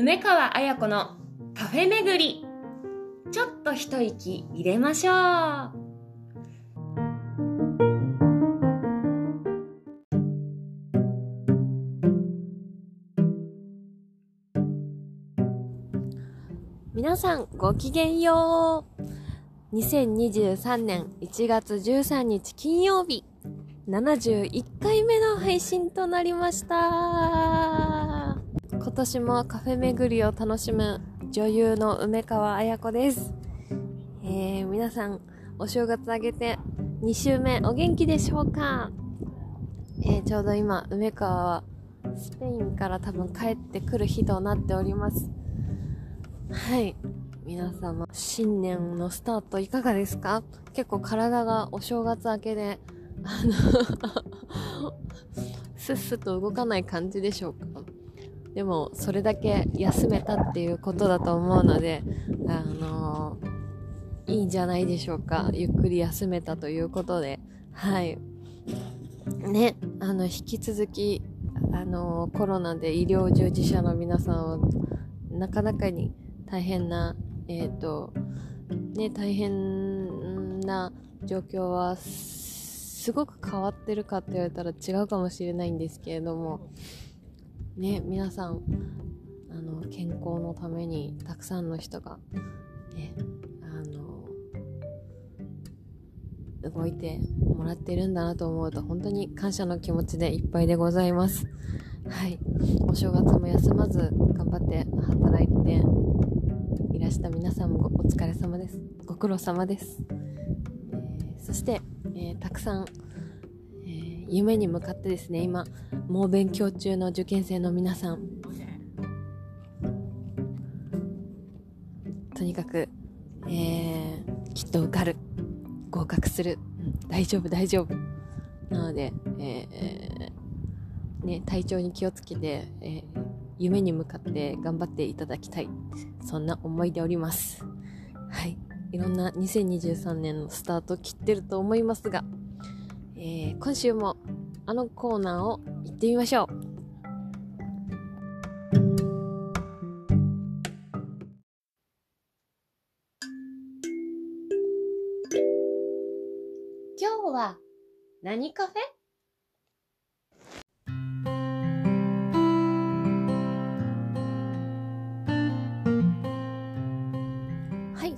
梅川彩子のカフェ巡り。ちょっと一息入れましょう。皆さんごきげんよう。2023年1月13日金曜日71回目の配信となりました。今年もカフェ巡りを楽しむ女優の梅川彩子です、えー、皆さんお正月あげて2週目お元気でしょうか、えー、ちょうど今梅川はスペインから多分帰ってくる日となっております。はい。皆様新年のスタートいかがですか？結構体がお正月明けであのすっすと動かない感じでしょうか？でもそれだけ休めたっていうことだと思うのであのー、いいんじゃないでしょうか。ゆっくり休めたということで。はい。ねあの引き続きあのー、コロナで医療従事者の皆さんをなかなかに大変なえっ、ー、とね大変な状況はすごく変わってるかって言われたら違うかもしれないんですけれどもね皆さんあの健康のためにたくさんの人がねあの動いてもらってるんだなと思うと本当に感謝の気持ちでいっぱいでございます。はい。お正月も休まず頑張って働いていらした皆さんもお疲れ様です。ご苦労様です、えー、そしてえー、たくさん、夢に向かってですね今猛勉強中の受験生の皆さん。とにかく、えー、きっと受かる。合格する、うん、大丈夫大丈夫。なので、えー、ね、体調に気をつけて、え夢に向かって頑張っていただきたい。そんな思いでおります。はい。いろんな2023年のスタートを切ってると思いますが、えー、今週もあのコーナーを行ってみましょう。今日は何カフェ？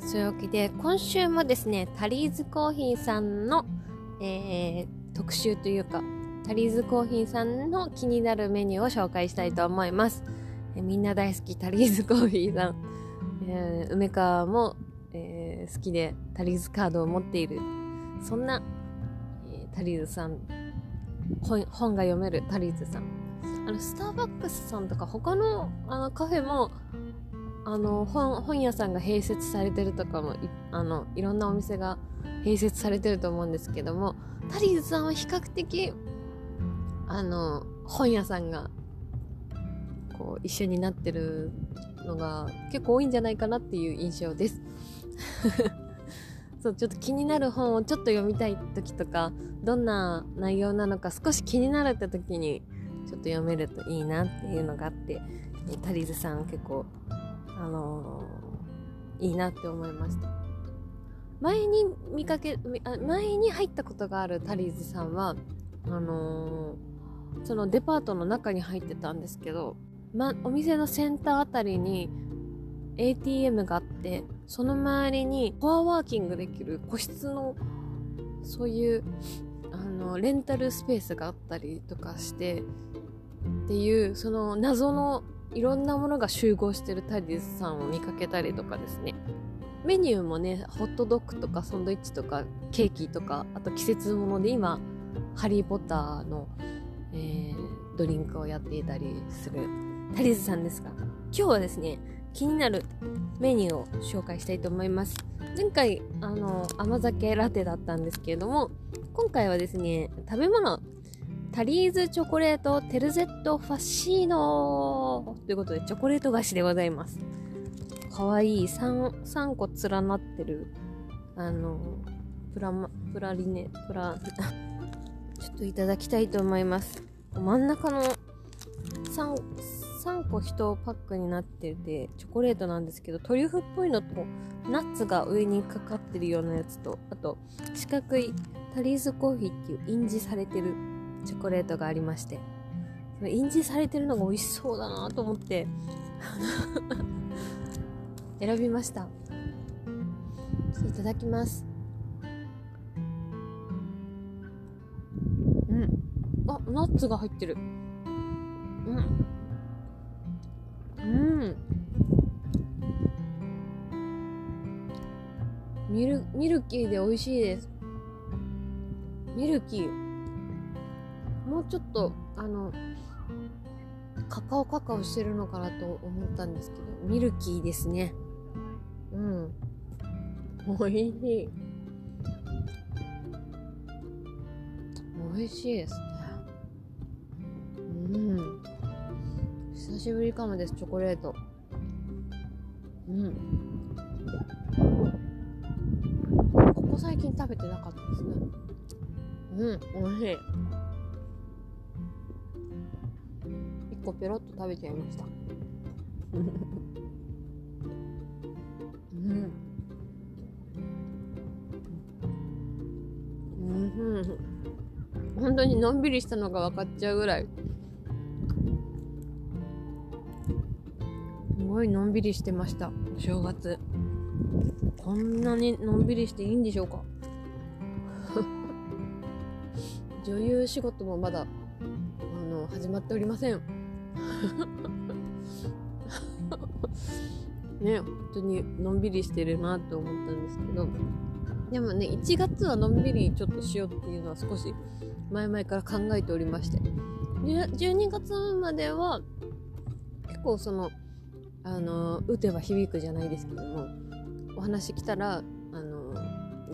そういうわけで、今週もですね、タリーズコーヒーさんの、えー、特集というか、タリーズコーヒーさんの気になるメニューを紹介したいと思います。え、みんな大好きタリーズコーヒーさん。えー、梅川も、えー、好きでタリーズカードを持っている。そんな、えー、タリーズさん本、本が読めるタリーズさん。あの、スターバックスさんとか他のあのカフェもあの本本屋さんが併設されてるとかもいあのいろんなお店が併設されてると思うんですけどもタリーズさんは比較的あの本屋さんがこう一緒になってるのが結構多いんじゃないかなっていう印象です そうちょっと気になる本をちょっと読みたい時とかどんな内容なのか少し気になるって時にちょっと読めるといいなっていうのがあってタリーズさん結構あのー、いいなって思いました。前に見かけ、前に入ったことがあるタリーズさんは、あのー、そのデパートの中に入ってたんですけど、ま、お店のセンターあたりに ATM があって、その周りにコアワーキングできる個室の、そういう、あの、レンタルスペースがあったりとかして、っていう、その謎のいろんなものが集合してるタリーズさんを見かけたりとかですね。メニューもねホットドッグとかサンドイッチとかケーキとかあと季節もので今ハリー・ポッターの、えー、ドリンクをやっていたりするタリーズさんですが今日はですね気になるメニューを紹介したいと思います前回あの甘酒ラテだったんですけれども今回はですね食べ物タリーズチョコレートテルゼットファッシーノということでチョコレート菓子でございます。かわいい 3, 3個連なってる、あの、プラマ、プラリネ、プラ、といただきたいと思います。真ん中の 3, 3個1パックになっててチョコレートなんですけどトリュフっぽいのとナッツが上にかかってるようなやつとあと四角いタリーズコーヒーっていう印字されてるチョコレートがありまして印字されてるのが美味しそうだなと思って 選びましたいただきますナッツが入ってる。うん。うん。ミルミルキーで美味しいです。ミルキー。もうちょっとあのカカオカカオしてるのかなと思ったんですけどミルキーですね。うん。美味しい。美味しいです。しぶりかもですチョコレート。うん。ここ最近食べてなかったですね。うん美味しい。1個ペロッと食べちゃいました。うん。うん。本当にのんびりしたのが分かっちゃうぐらい。ごいのんびりしてました。お正月。こんなにのんびりしていいんでしょうか。女優仕事もまだあの始まっておりません。ね本当にのんびりしてるなって思ったんですけど。でもね1月はのんびりちょっとしようっていうのは少し前々から考えておりまして。12月までは結構そのあの打てば響くじゃないですけどもお話来たらあの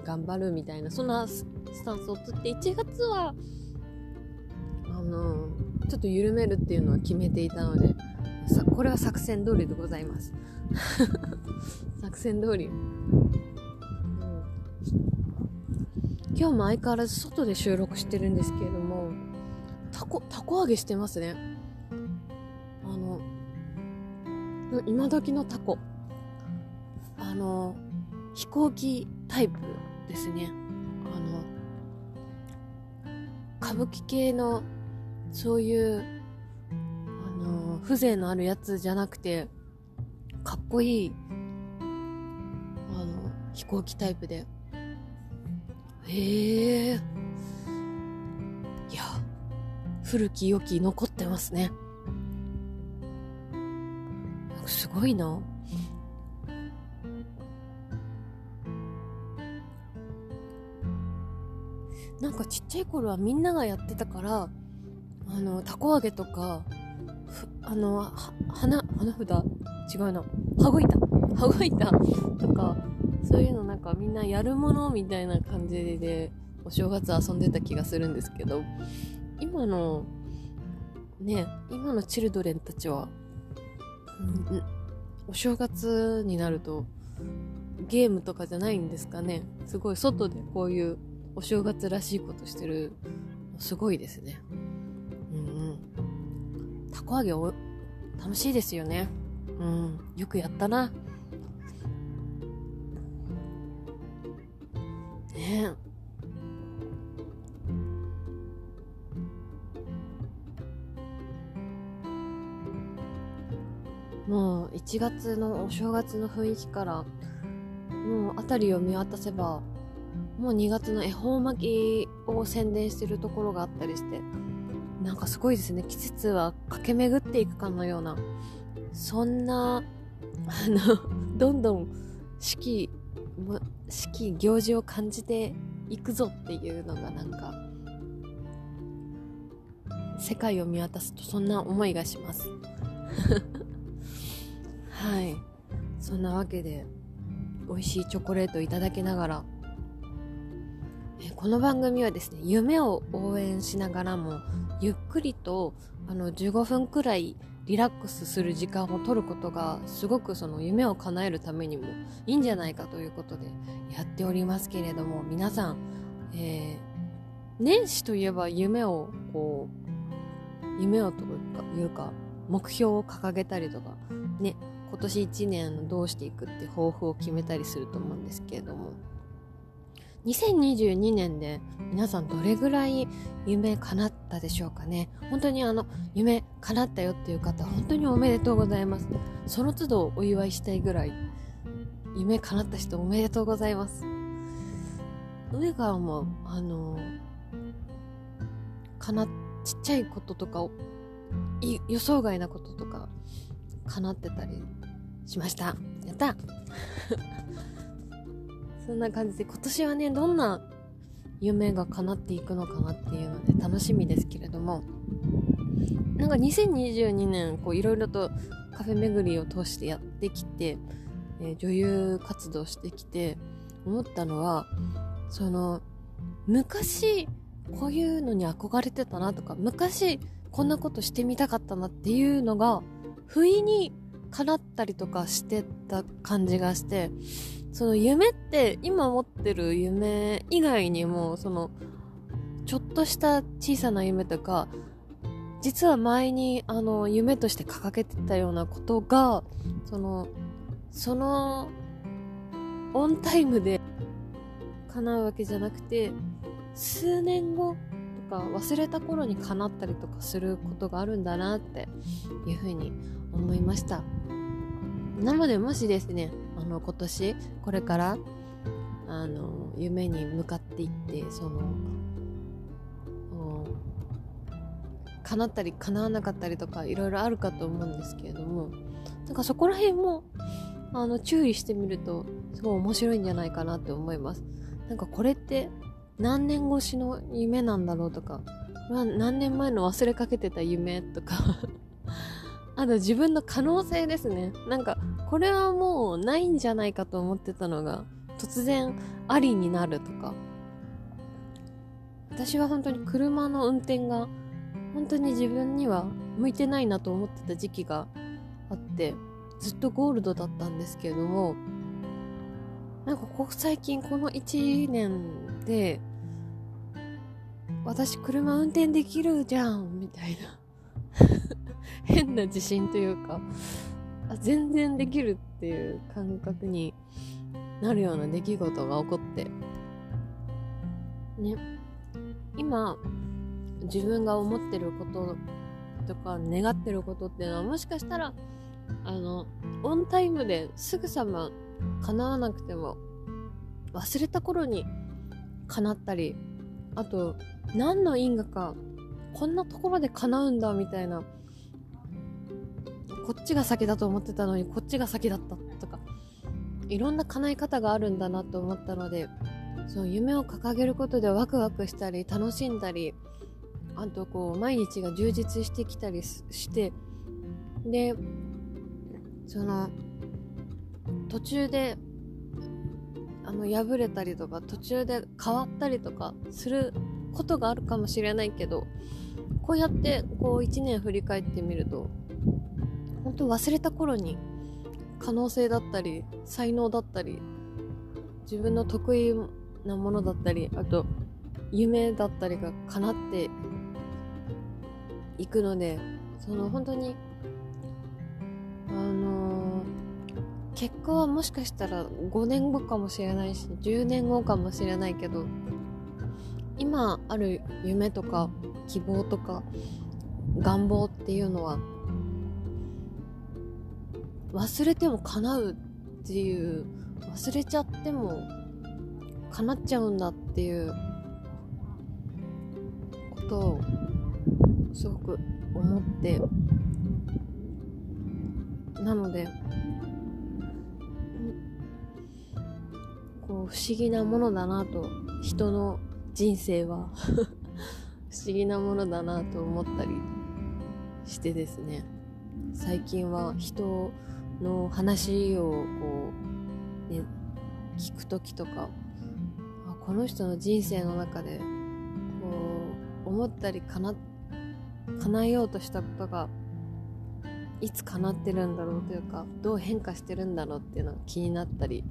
頑張るみたいなそんなスタンスをつって1月はあのちょっと緩めるっていうのは決めていたのでさこれは作戦通りでございます。作戦通り、うん、今日も相変わらず外で収録してるんですけれどもタコタコ揚げしてますね。今時のタコ。あの飛行機タイプですね。あの歌舞伎系のそういうあの風情のあるやつじゃなくてかっこいいあの飛行機タイプで。へえ。いや古き良き残ってますね。ごいな。なんかちっちゃい頃はみんながやってたからあのたこ揚げとかあの花花札？違うな。羽子板。羽子板とかそういうのなんかみんなやるものみたいな感じでお正月遊んでた気がするんですけど今のね今のチルドレンたちは、うん、お正月になるとゲームとかじゃないんですかね。すごい外でこういうお正月らしいことしてるすごいですね。うんうん。たこ揚げお楽しいですよね。うん。よくやったな。ね。えもう1月のお正月の雰囲気からもう辺りを見渡せばもう2月の恵方巻きを宣伝してるところがあったりしてなんかすごいですね。季節は駆け巡っていくかのようなそんなあの どんどん四季四季行事を感じていくぞっていうのがなんか世界を見渡すとそんな思いがします。はい。そんなわけで美味しいチョコレートをいただきながらえこの番組はですね夢を応援しながらもゆっくりとあの15分くらいリラックスする時間を取ることがすごくその夢を叶えるためにもいいんじゃないかということでやっておりますけれども皆さん、えー、年始といえば夢をこう夢をというか目標を掲げたりとかね今年1年どうしていくって抱負を決めたりすると思うんですけれども。2022年で皆さんどれぐらい夢叶ったでしょうかね。本当にあの夢叶ったよっていう方本当におめでとうございます。その都度お祝いしたいぐらい夢叶った人おめでとうございます。上からもあのかなちっちゃいこととかを予想外なこととか叶ってたりしました。やった。そんな感じで今年はねどんな夢が叶っていくのかなっていうので楽しみですけれども。なんか2022年こういろいろとカフェ巡りを通してやってきて、えー、女優活動してきて思ったのはその昔こういうのに憧れてたなとか昔こんなことしてみたかったなっていうのが不意に叶ったりとかしてた感じがしてその夢って今持ってる夢以外にもそのちょっとした小さな夢とか実は前にあの夢として掲げてたようなことがそのそのオンタイムで叶うわけじゃなくて数年後とか忘れた頃に叶ったりとかすることがあるんだなっていうふうに思いました。なのでもしですねあの今年これからあの夢に向かっていってその叶ったり叶わなかったりとかいろいろあるかと思うんですけれどもなんかそこら辺もあの注意してみるとすごい面白いんじゃないかなって思います。なんかこれって何年越しの夢なんだろうとか何年前の忘れかけてた夢とかあと自分の可能性ですね。なんか、これはもうないんじゃないかと思ってたのが、突然ありになるとか。私は本当に車の運転が、本当に自分には向いてないなと思ってた時期があって、ずっとゴールドだったんですけれども、なんかここ最近この1年で、私車運転できるじゃんみたいな変な自信というかあ全然できるっていう感覚になるような出来事が起こってね。今自分が思ってることとか願ってることっていうのはもしかしたらあのオンタイムですぐさま叶わなくても忘れた頃に叶ったりあと何の因果かこんなところで叶うんだみたいなこっちが先だと思ってたのにこっちが先だったとかいろんな叶え方があるんだなと思ったのでその夢を掲げることでワクワクしたり楽しんだりあとこう毎日が充実してきたりしてでその途中であの破れたりとか途中で変わったりとかすることがあるかもしれないけどこうやってこう1年振り返ってみると本当忘れた頃に可能性だったり才能だったり自分の得意なものだったりあと夢だったりが叶っていくのでその本当にあのー、結果はもしかしたら5年後かもしれないし10年後かもしれないけど今ある夢とか希望とか願望っていうのは忘れても叶うっていう忘れちゃっても叶っちゃうんだっていうことをすごく思って。なのでこう不思議なものだなと人の人生は。不思議なものだなと思ったりしてですね。最近は人をの話をこう、ね、聞く時とかあこの人の人生の中でこう思ったりかな叶えようとしたことがいつ叶ってるんだろうというかどう変化してるんだろうっていうのが気になったり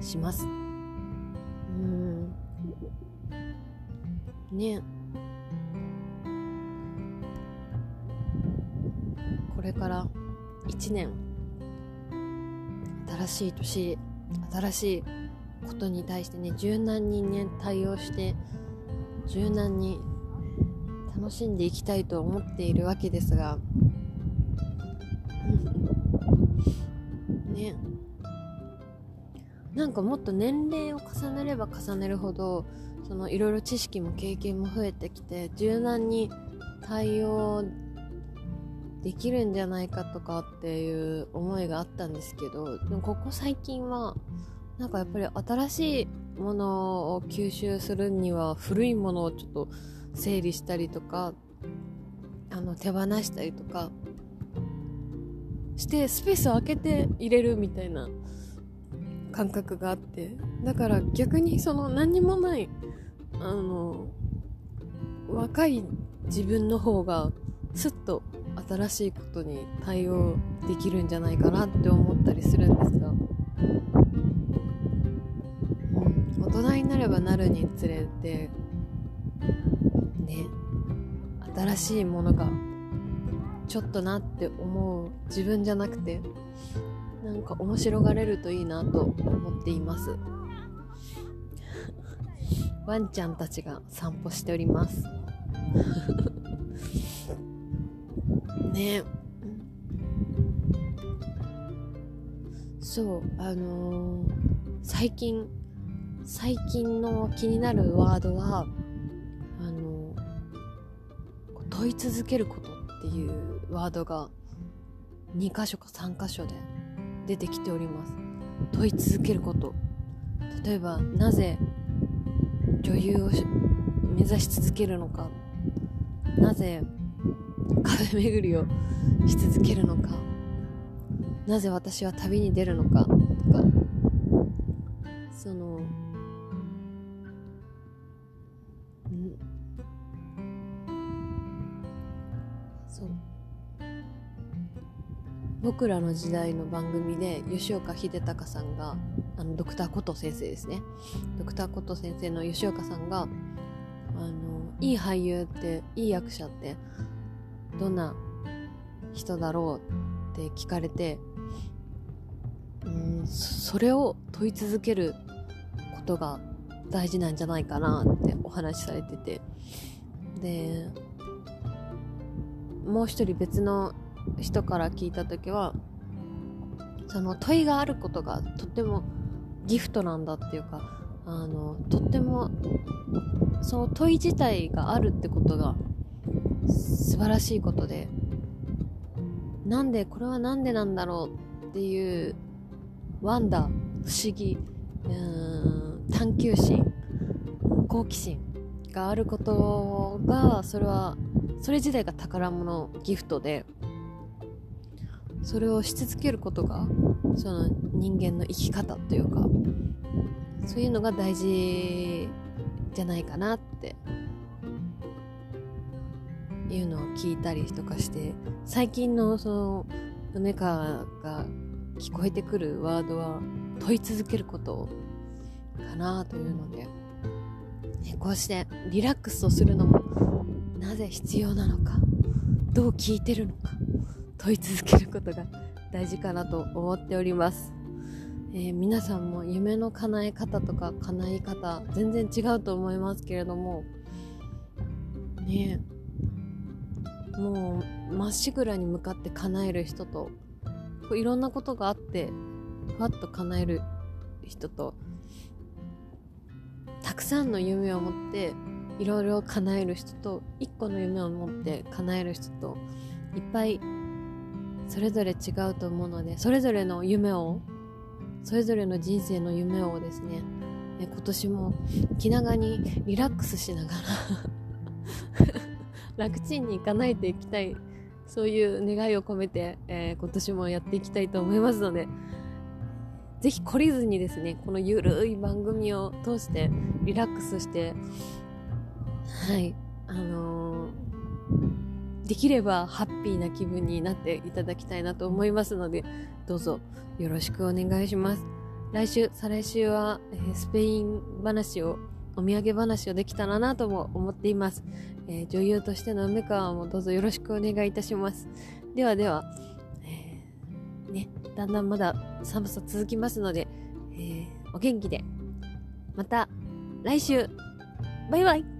します。うん。ね。これから1年新しい年新しいことに対してね柔軟にね対応して柔軟に楽しんでいきたいと思っているわけですがね。なんかもっと年齢を重ねれば重ねるほどそのいろいろ知識も経験も増えてきて柔軟に対応できるんじゃないかとかっていう思いがあったんですけどでもここ最近はなんかやっぱり新しいものを吸収するには古いものをちょっと整理したりとかあの手放したりとかしてスペースを空けて入れるみたいな感覚があってだから逆にその何にもないあの若い自分の方がすっと新しいことに対応できるんじゃないかなって思ったりするんですが、うん、大人になればなるにつれてね新しいものがちょっとなって思う自分じゃなくてなんか面白がれるといいなと思っています。ワンちゃんたちが散歩しております。ね。そうあのー、最近最近の気になるワードはあのー、問い続けることっていうワードが2箇所か3箇所で出てきております。問い続けること。例えばなぜ女優を目指し続けるのか。なぜカフェ巡りをし続けるのか。なぜ私は旅に出るのかとか。そのそう。僕らの時代の番組で吉岡秀隆さんがあのドクターコト先生ですね。ドクターコト先生の吉岡さんがあのいい俳優っていい役者ってどんな人だろうって聞かれてうんそれを問い続けることが大事なんじゃないかなってお話しされてて。でもう一人別の人から聞いた時はその問いがあることがとってもギフトなんだっていうかあのとってもその問い自体があるってことが素晴らしいことでなんでこれは何でなんだろうっていうワンダー不思議うん探求心好奇心があることがそれはそれ自体が宝物ギフトでそれをし続けることがその人間の生き方というかそういうのが大事じゃないかなっていうのを聞いたりとかして最近のその梅川が聞こえてくるワードは問い続けることかなというので、ね、こうしてリラックスをするのもなぜ必要なのかどう聞いてるのか問い続けることが大事かなと思っております、えー、皆さんも夢の叶え方とか叶い方全然違うと思いますけれどもねえもうまっしぐらに向かって叶える人とこういろんなことがあってふわっと叶える人とたくさんの夢を持っていろいろ叶える人と一個の夢を持って叶える人といっぱいそれぞれ違うと思うのでそれぞれの夢をそれぞれの人生の夢をですね今年も気長にリラックスしながら 楽ちんに叶えていきたいそういう願いを込めて、えー、今年もやっていきたいと思いますのでぜひ懲りずにですねこのゆるい番組を通してリラックスしてはいあのーできればハッピーな気分になっていただきたいなと思いますので、どうぞよろしくお願いします。来週、再来週は、えー、スペイン話を、お土産話をできたらなとも思っています。えー、女優としての梅川もどうぞよろしくお願いいたします。ではでは、えー、ね、だんだんまだ寒さ続きますので、えー、お元気で。また来週バイバイ